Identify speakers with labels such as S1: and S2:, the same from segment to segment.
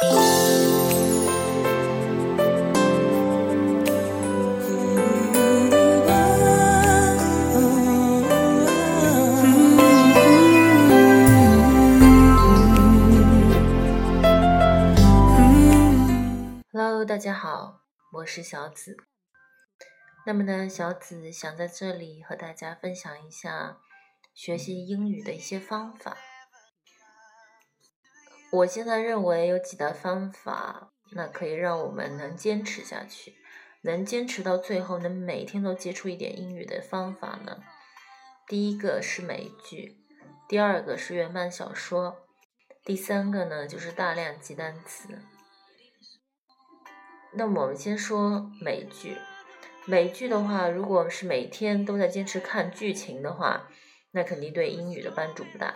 S1: Hello，大家好，我是小紫。那么呢，小紫想在这里和大家分享一下学习英语的一些方法。我现在认为有几大方法，那可以让我们能坚持下去，能坚持到最后，能每天都接触一点英语的方法呢。第一个是美剧，第二个是原版小说，第三个呢就是大量记单词。那我们先说美剧，美剧的话，如果是每天都在坚持看剧情的话，那肯定对英语的帮助不大。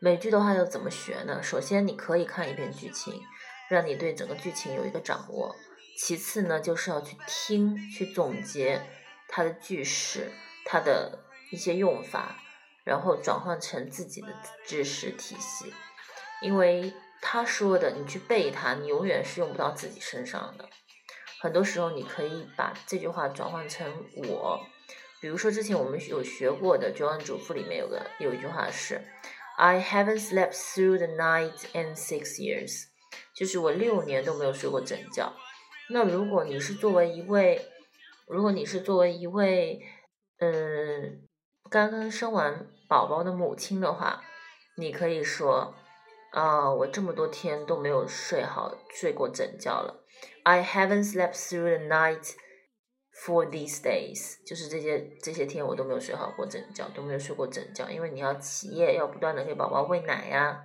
S1: 美剧的话要怎么学呢？首先你可以看一遍剧情，让你对整个剧情有一个掌握。其次呢，就是要去听，去总结它的句式，它的一些用法，然后转换成自己的知识体系，因为。他说的，你去背它，你永远是用不到自己身上的。很多时候，你可以把这句话转换成我。比如说，之前我们有学过的《绝望主妇》里面有个有一句话是：“I haven't slept through the night in six years。”就是我六年都没有睡过整觉。那如果你是作为一位，如果你是作为一位，嗯，刚刚生完宝宝的母亲的话，你可以说。啊，我这么多天都没有睡好，睡过整觉了。I haven't slept through the night for these days，就是这些这些天我都没有睡好过整觉，都没有睡过整觉，因为你要起夜，要不断的给宝宝喂奶呀，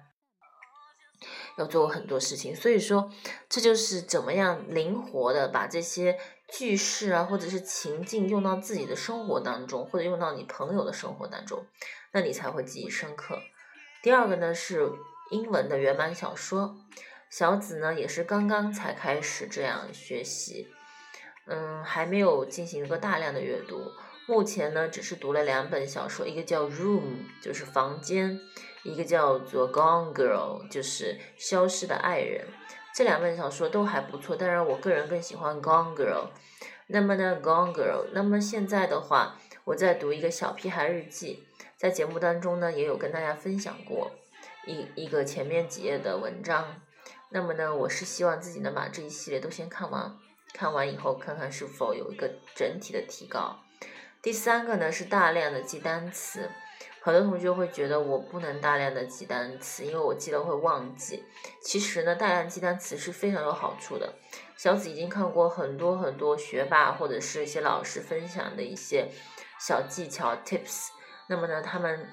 S1: 要做很多事情，所以说这就是怎么样灵活的把这些句式啊，或者是情境用到自己的生活当中，或者用到你朋友的生活当中，那你才会记忆深刻。第二个呢是。英文的原版小说，小紫呢也是刚刚才开始这样学习，嗯，还没有进行一个大量的阅读。目前呢，只是读了两本小说，一个叫《Room》，就是房间；一个叫做《Gone Girl》，就是消失的爱人。这两本小说都还不错，当然我个人更喜欢《Gone Girl》。那么呢，《Gone Girl》，那么现在的话，我在读一个小屁孩日记，在节目当中呢也有跟大家分享过。一一个前面几页的文章，那么呢，我是希望自己能把这一系列都先看完，看完以后看看是否有一个整体的提高。第三个呢是大量的记单词，很多同学会觉得我不能大量的记单词，因为我记得会忘记。其实呢，大量记单词是非常有好处的。小紫已经看过很多很多学霸或者是一些老师分享的一些小技巧 tips，那么呢，他们。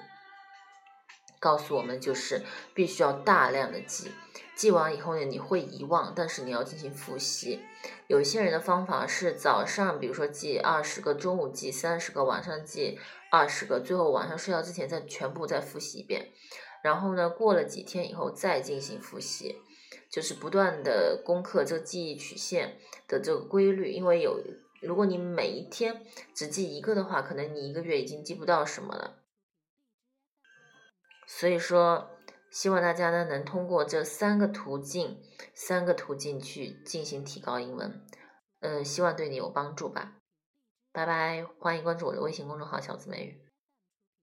S1: 告诉我们就是必须要大量的记，记完以后呢，你会遗忘，但是你要进行复习。有些人的方法是早上，比如说记二十个，中午记三十个，晚上记二十个，最后晚上睡觉之前再全部再复习一遍。然后呢，过了几天以后再进行复习，就是不断的攻克这个记忆曲线的这个规律。因为有，如果你每一天只记一个的话，可能你一个月已经记不到什么了。所以说，希望大家呢能通过这三个途径，三个途径去进行提高英文，嗯，希望对你有帮助吧。拜拜，欢迎关注我的微信公众号“小子美语”。